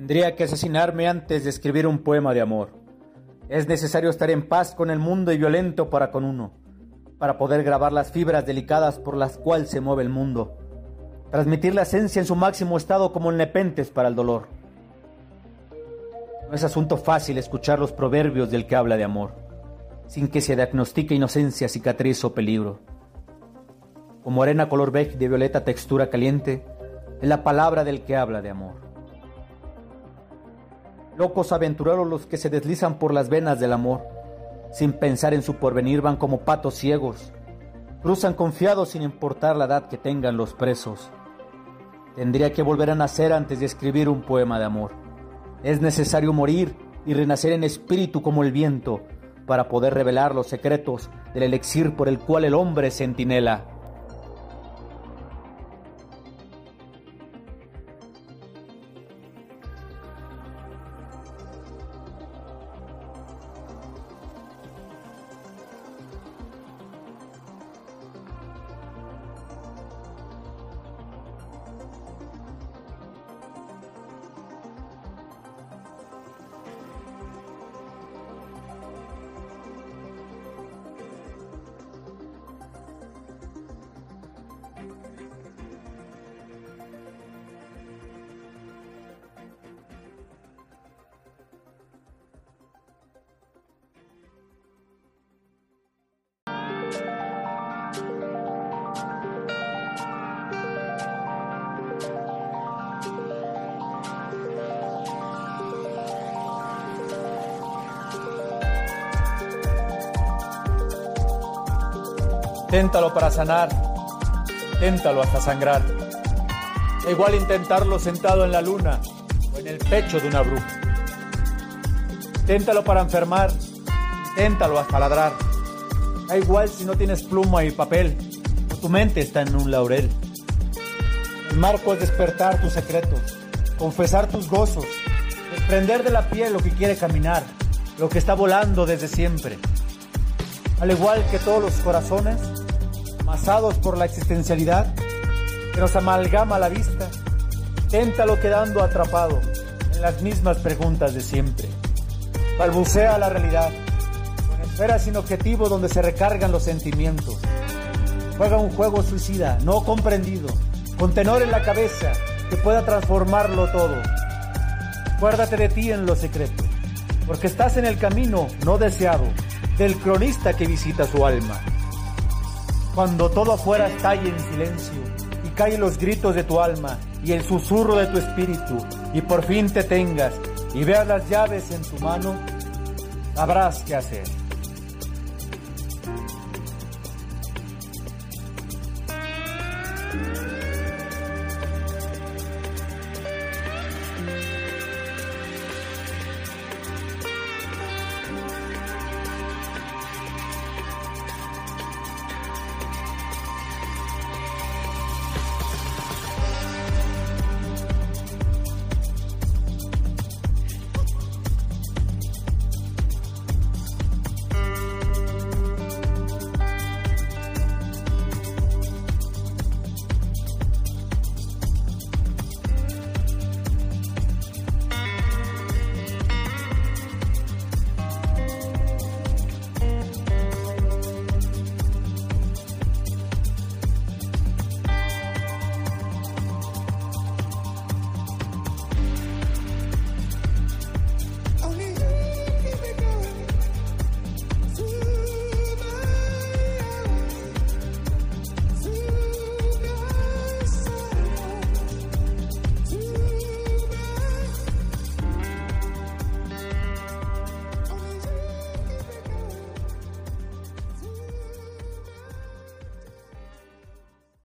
Tendría que asesinarme antes de escribir un poema de amor. Es necesario estar en paz con el mundo y violento para con uno, para poder grabar las fibras delicadas por las cuales se mueve el mundo, transmitir la esencia en su máximo estado como el nepentes para el dolor. No es asunto fácil escuchar los proverbios del que habla de amor, sin que se diagnostique inocencia, cicatriz o peligro. Como arena color beige de violeta textura caliente, es la palabra del que habla de amor. Locos aventureros los que se deslizan por las venas del amor. Sin pensar en su porvenir van como patos ciegos. Cruzan confiados sin importar la edad que tengan los presos. Tendría que volver a nacer antes de escribir un poema de amor. Es necesario morir y renacer en espíritu como el viento para poder revelar los secretos del elixir por el cual el hombre centinela. Téntalo para sanar, téntalo hasta sangrar. Da igual intentarlo sentado en la luna o en el pecho de una bruja. Téntalo para enfermar, téntalo hasta ladrar. Da igual si no tienes pluma y papel o tu mente está en un laurel. El marco es despertar tus secretos, confesar tus gozos, desprender de la piel lo que quiere caminar, lo que está volando desde siempre. Al igual que todos los corazones, amasados por la existencialidad que nos amalgama la vista, téntalo quedando atrapado en las mismas preguntas de siempre. Balbucea la realidad, con esferas sin objetivo donde se recargan los sentimientos. Juega un juego suicida, no comprendido, con tenor en la cabeza que pueda transformarlo todo. Acuérdate de ti en lo secreto, porque estás en el camino no deseado del cronista que visita su alma. Cuando todo afuera estalle en silencio y caen los gritos de tu alma y el susurro de tu espíritu y por fin te tengas y veas las llaves en tu mano, sabrás qué hacer.